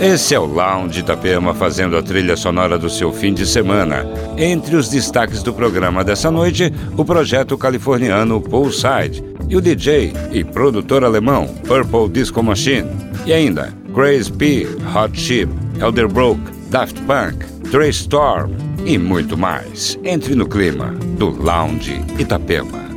Esse é o Lounge Itapema fazendo a trilha sonora do seu fim de semana. Entre os destaques do programa dessa noite, o projeto californiano Poolside e o DJ e produtor alemão Purple Disco Machine. E ainda Crazy P, Hot Chip, Elderbrook, Daft Punk, Trey Storm e muito mais. Entre no clima do Lounge Itapema.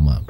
Itapema.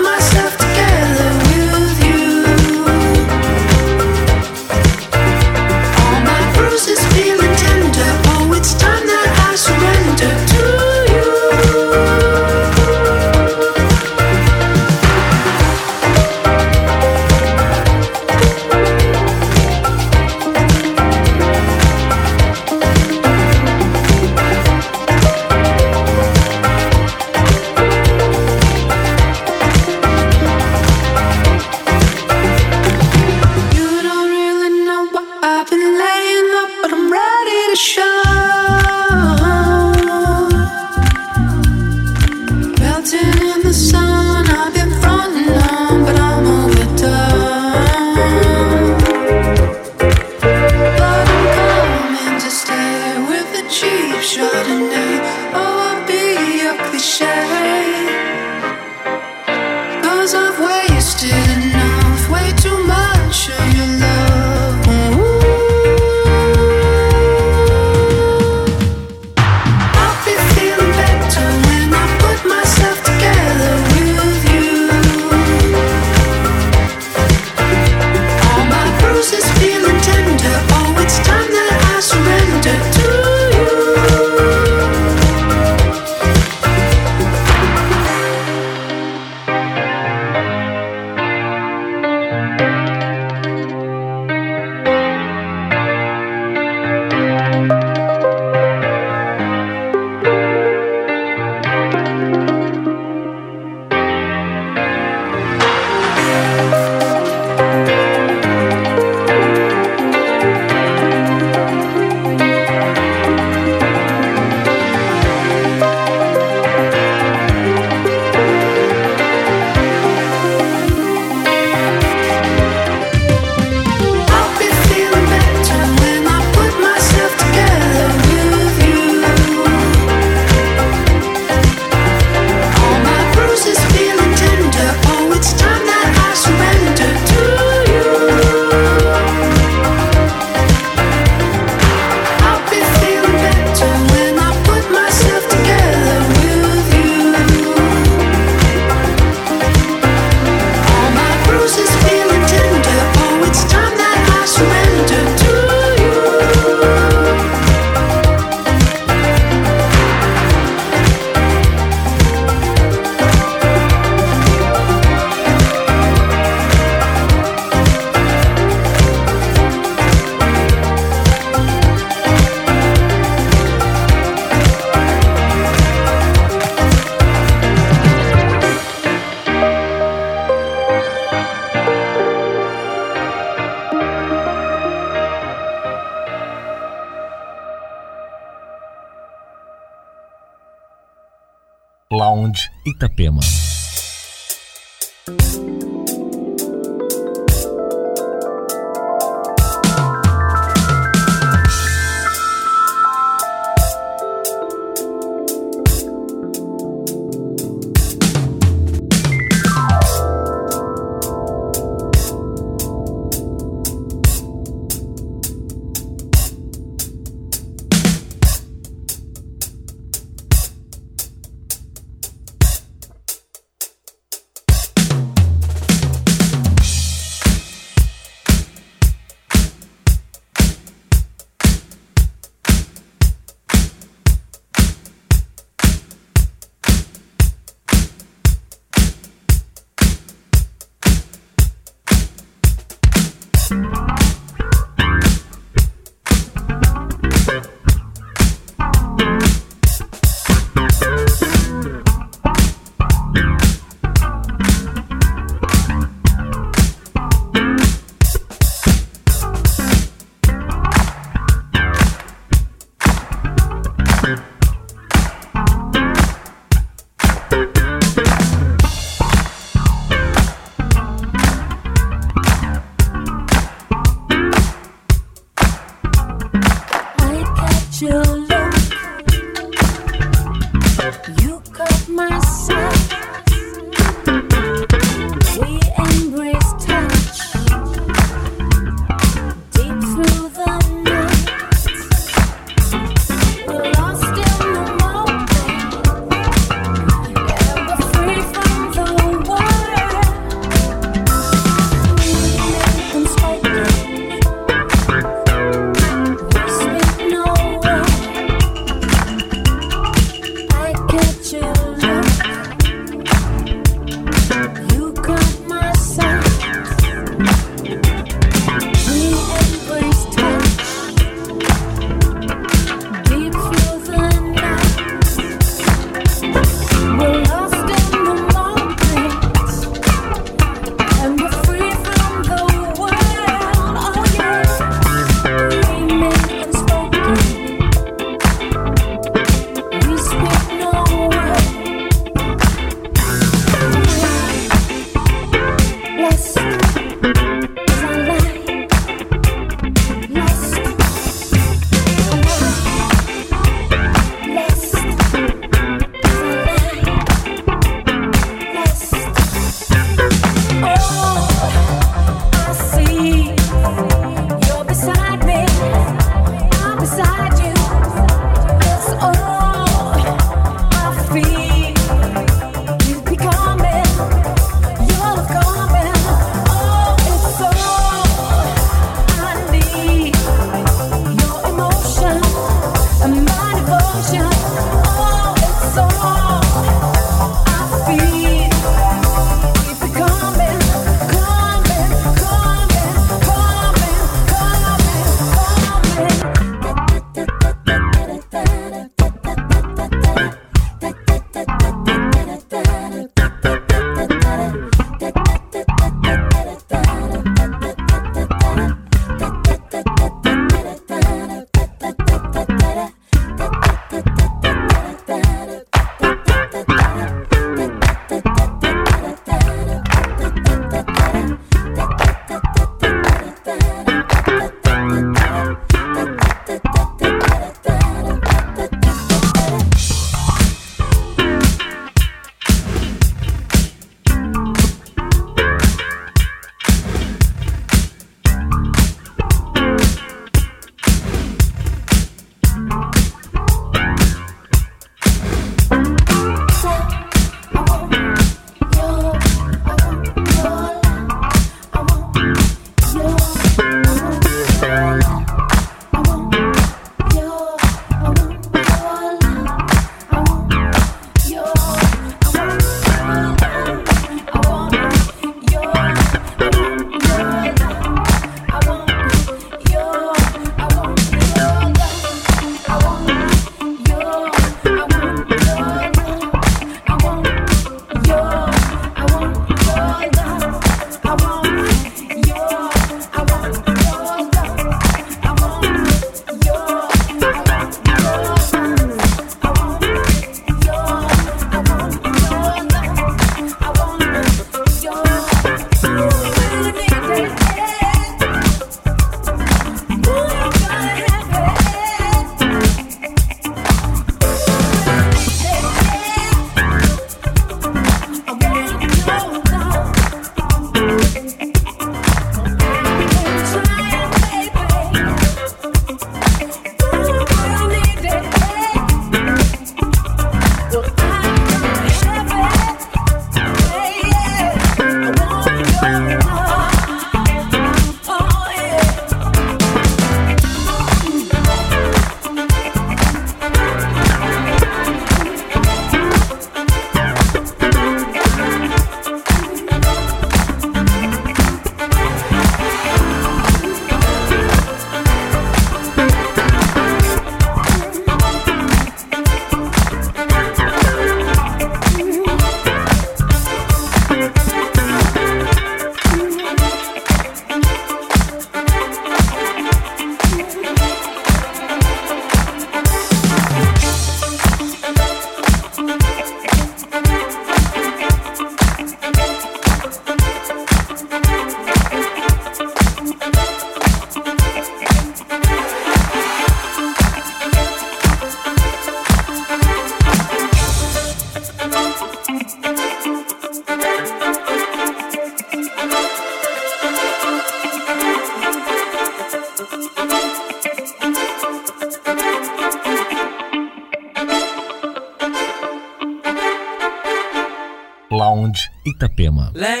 Itapema. Let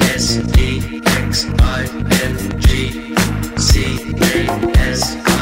S D X I N G C A S.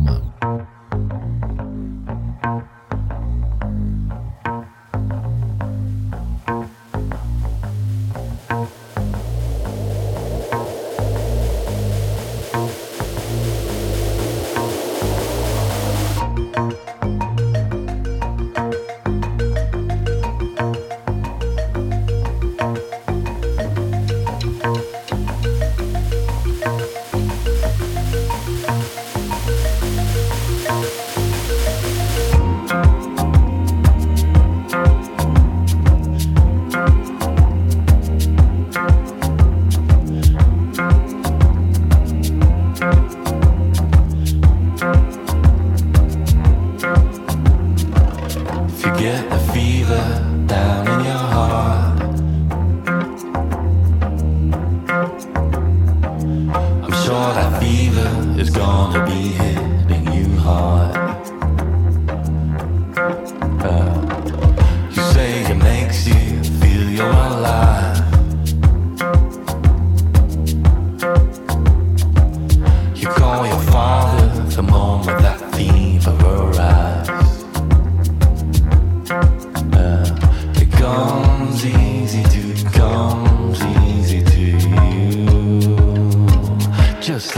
Mom.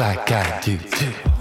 like I do too.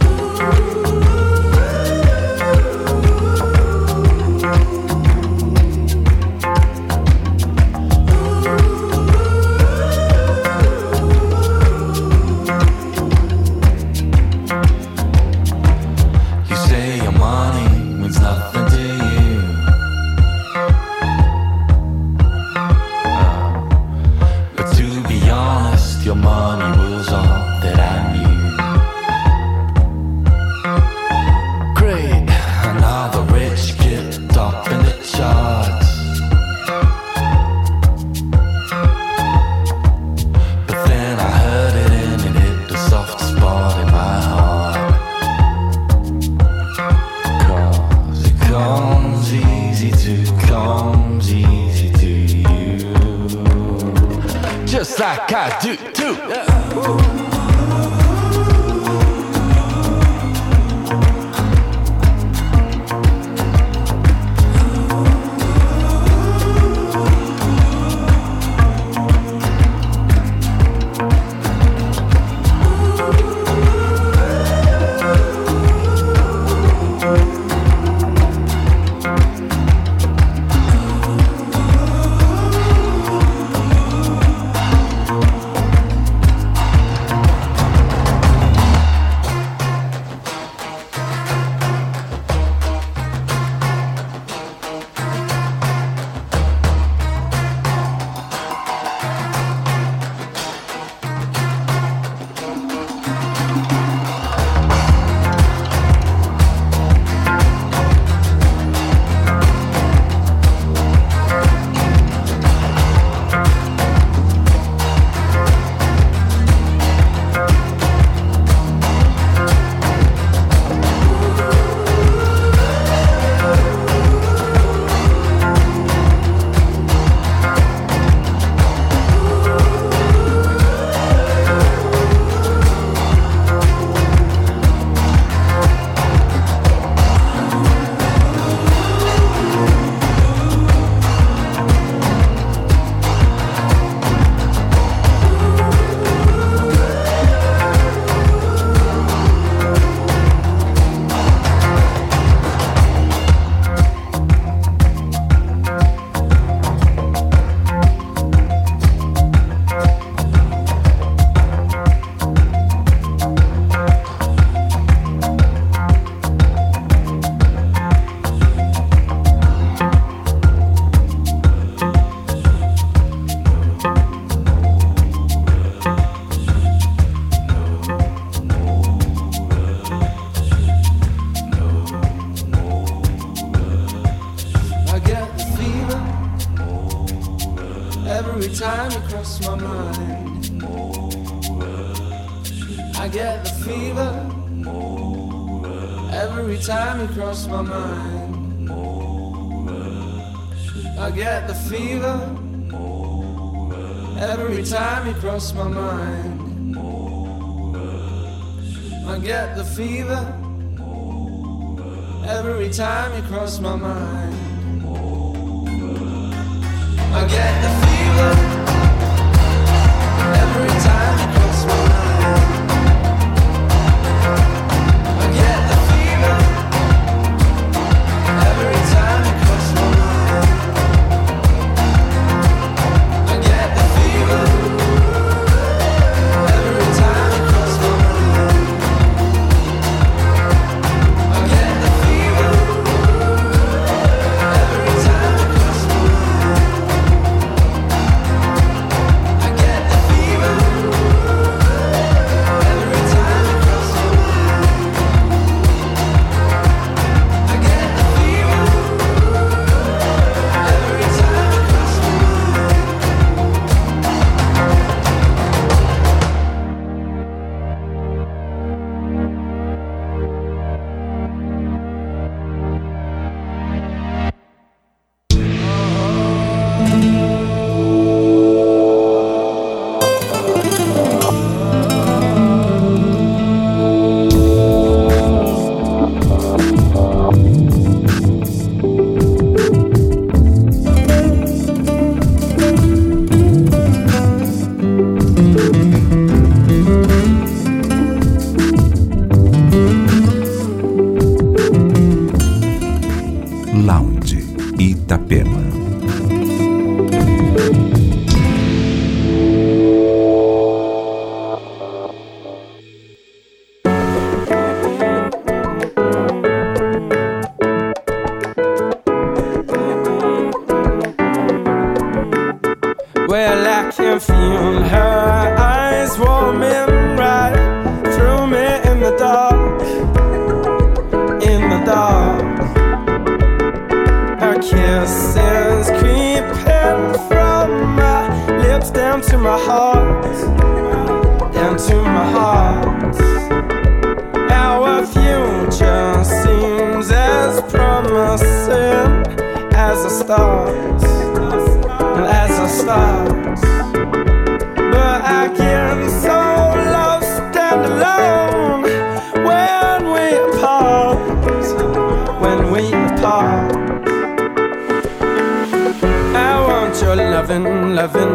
loving.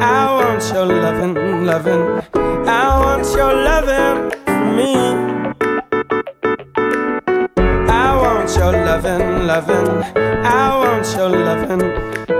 I want your loving, loving. I want your loving for me. I want your loving, loving. I want your loving.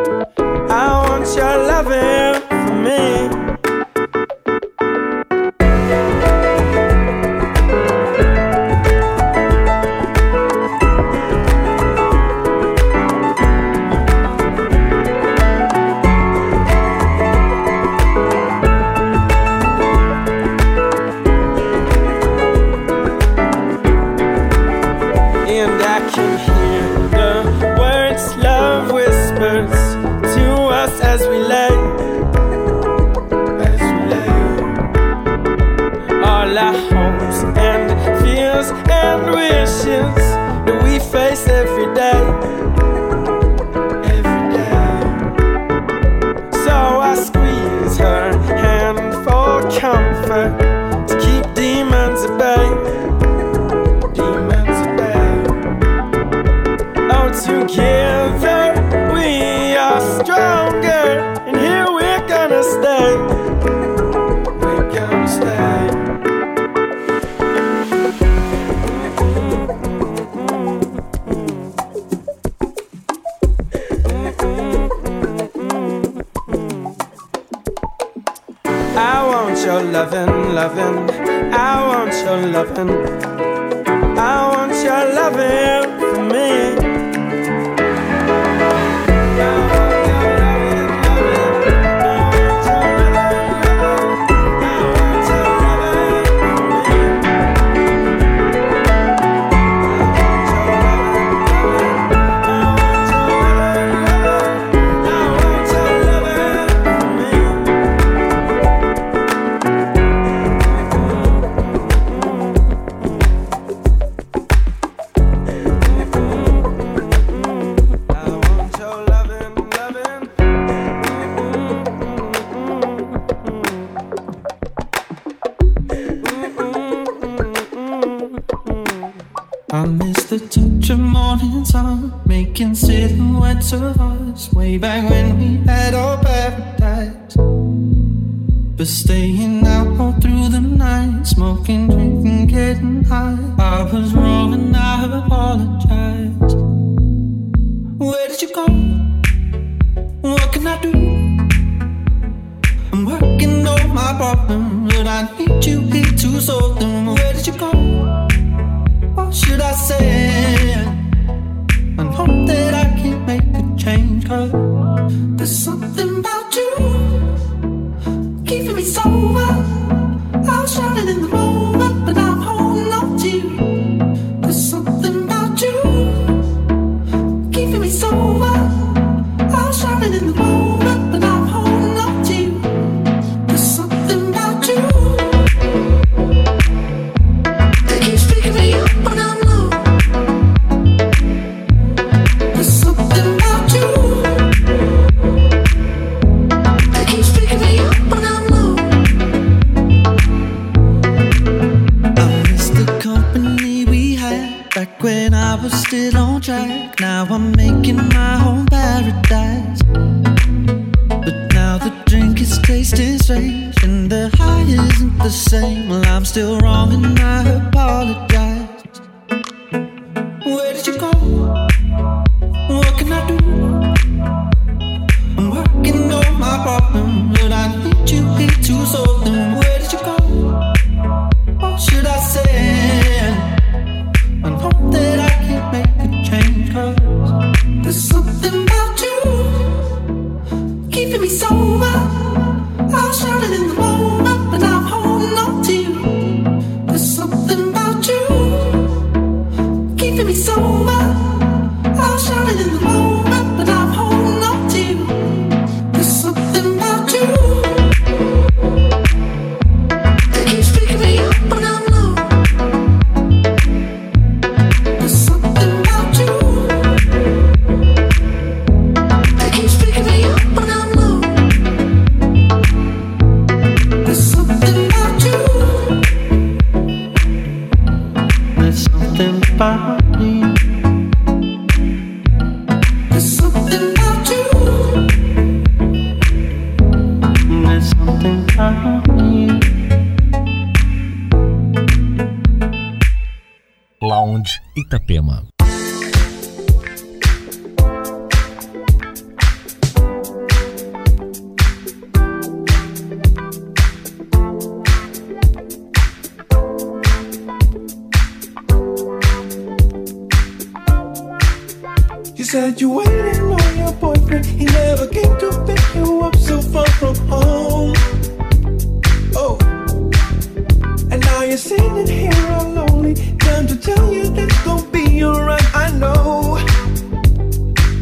I want your loving, loving. I want your loving. I want your loving. now I'm You said you waiting on your boyfriend. He never came to pick you up so far from home. Oh, and now you're sitting here all lonely. Time to tell you that's gonna be alright. I know,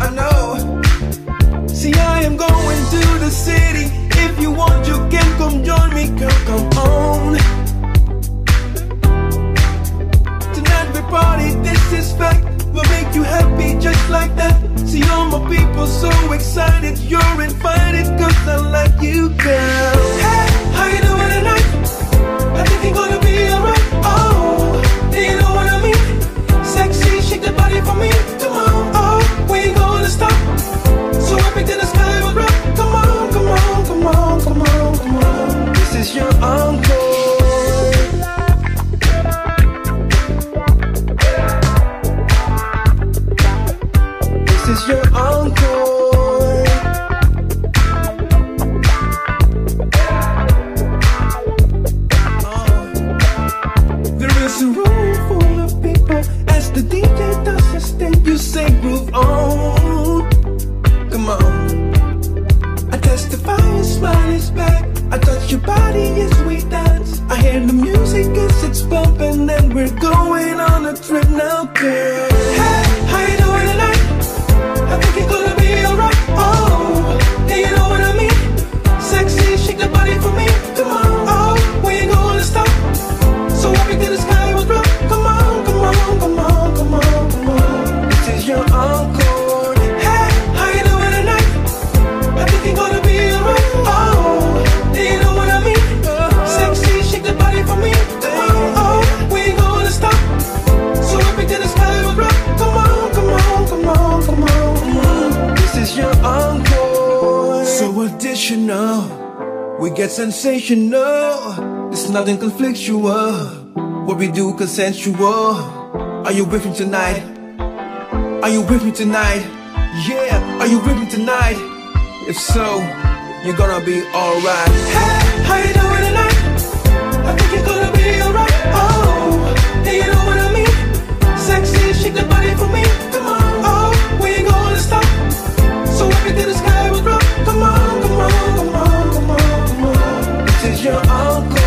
I know. See, I am going to the city. If you want, you can come join me, girl. Come on. Tonight we party. This is fact. We'll make you happy just like that. See all my people so excited. You're invited, cause I like you, girl. Hey, how you doing tonight? I think you're gonna get sensational. It's nothing conflictual. What we do consensual. Are you with me tonight? Are you with me tonight? Yeah, are you with me tonight? If so, you're gonna be alright. Hey, how you doing tonight? I think you're gonna be alright. Oh, you know your uncle.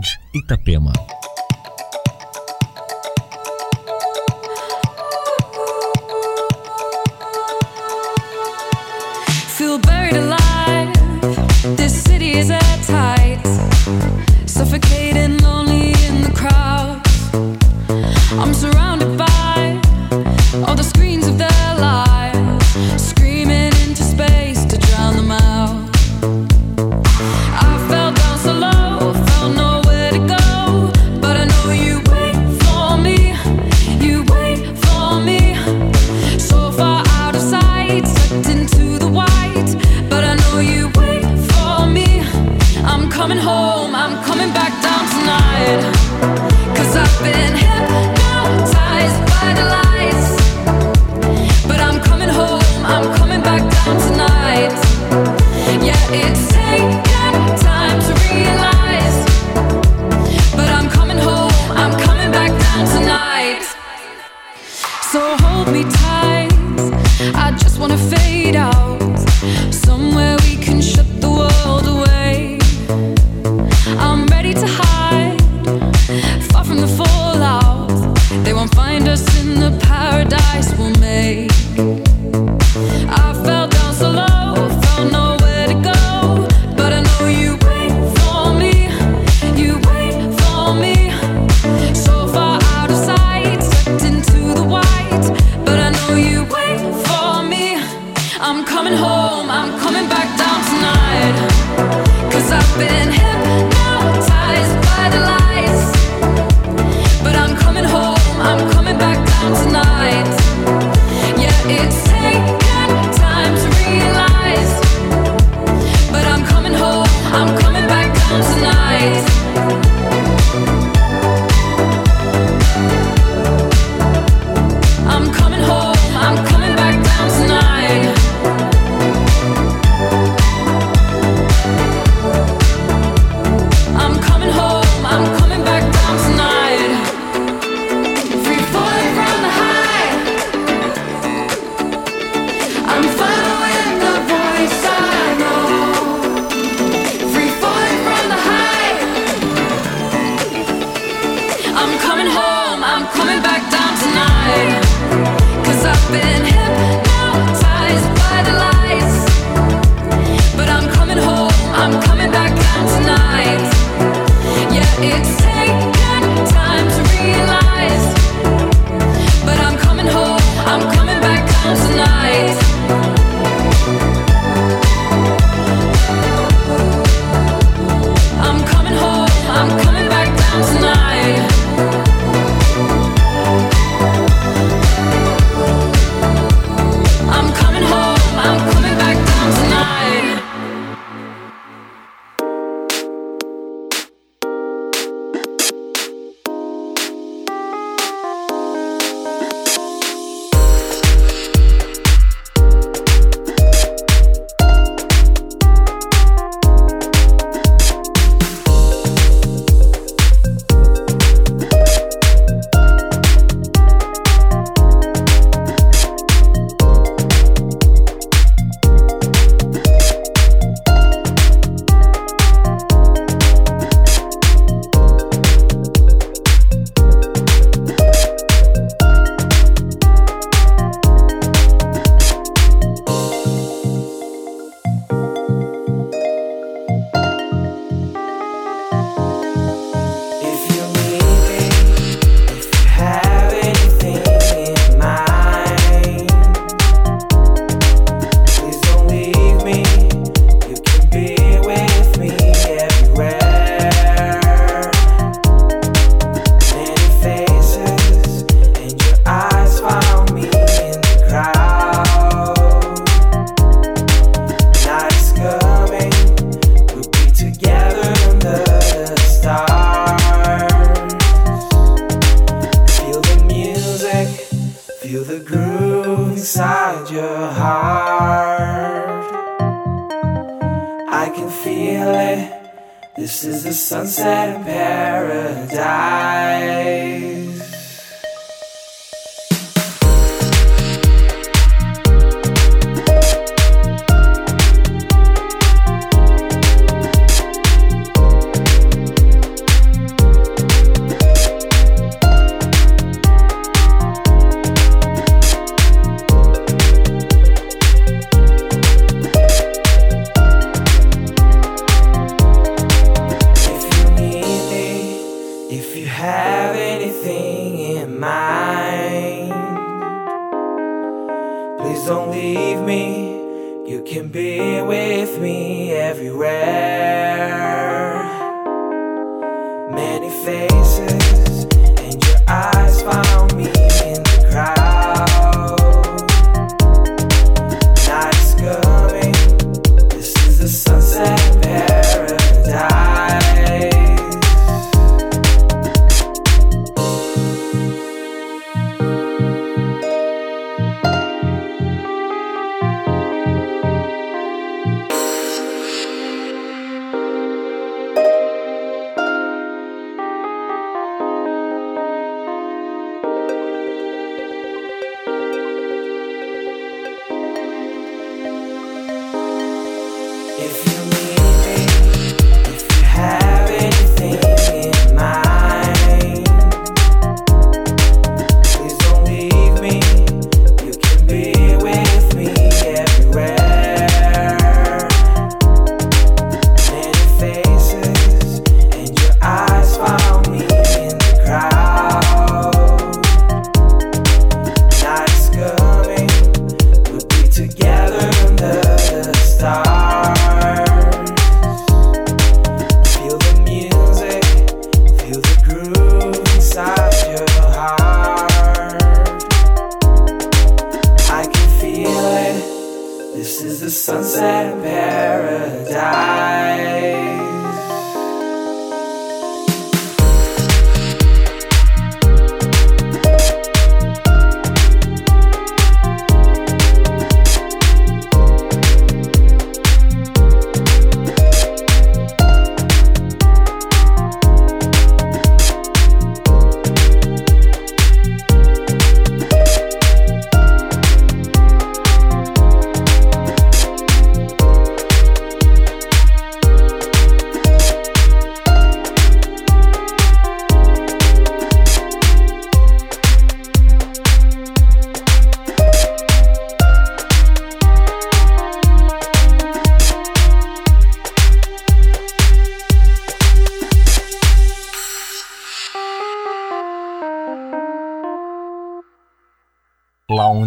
Lounge Itapema.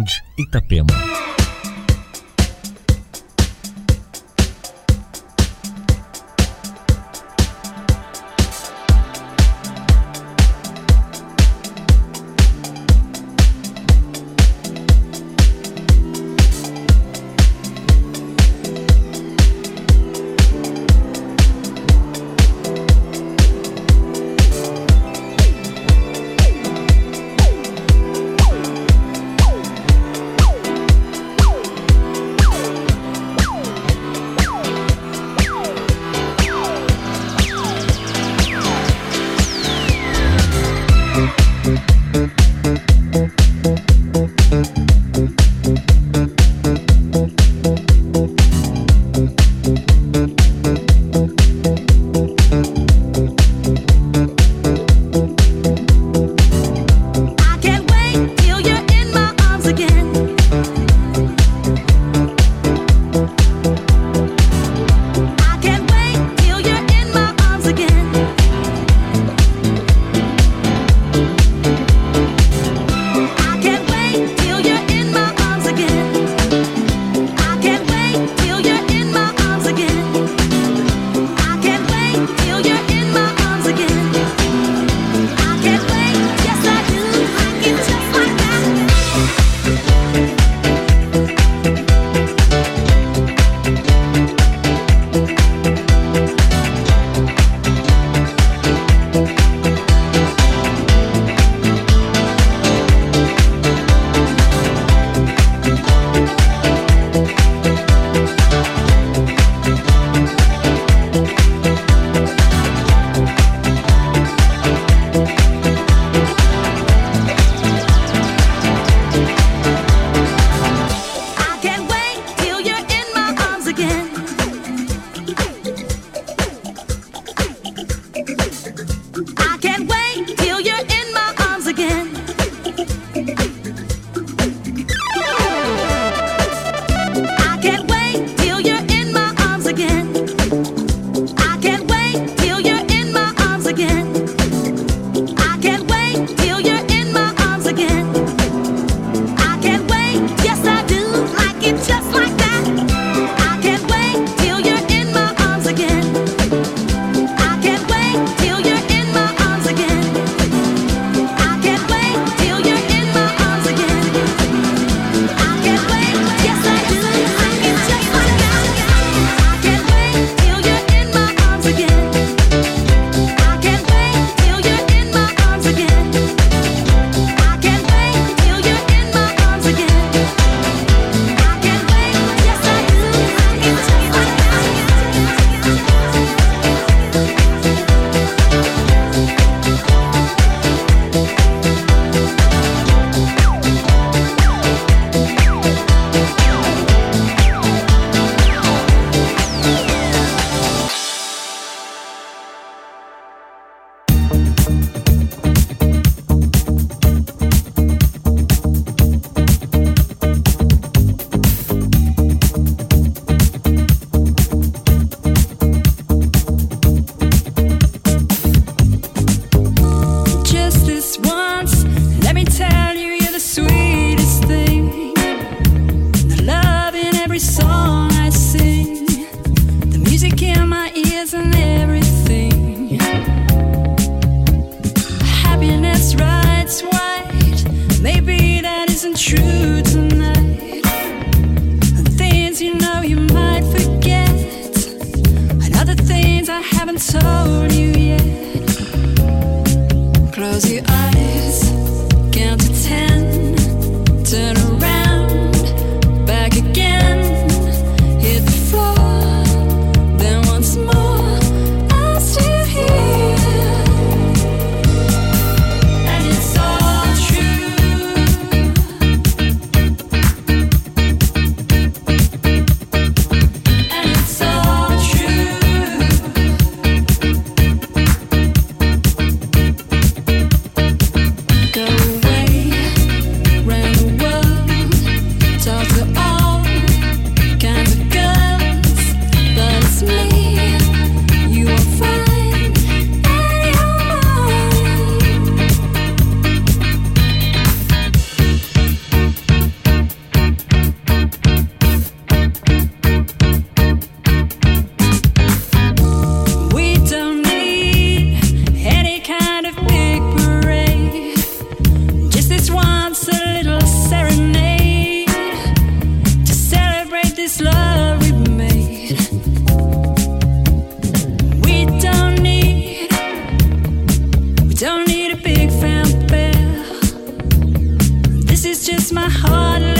Saúde Itapema. Don't need a big fanfare. This is just my heart.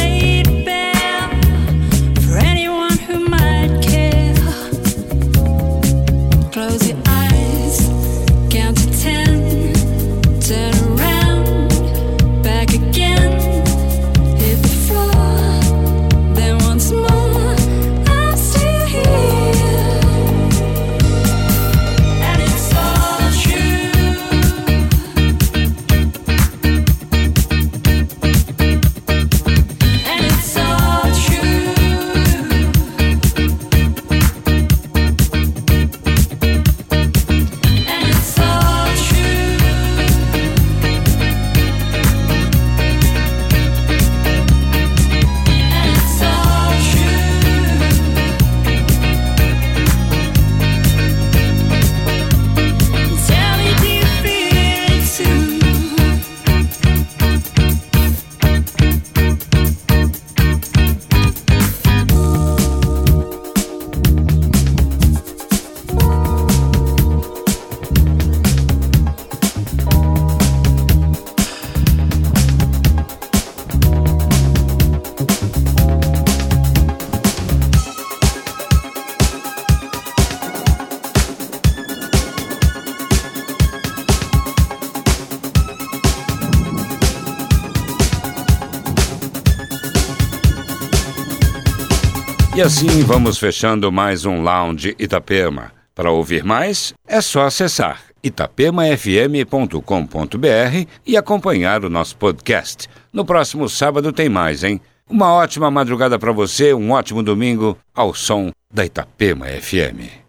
assim vamos fechando mais um Lounge Itapema. Para ouvir mais, é só acessar itapemafm.com.br e acompanhar o nosso podcast. No próximo sábado tem mais, hein? Uma ótima madrugada para você, um ótimo domingo ao som da Itapema FM.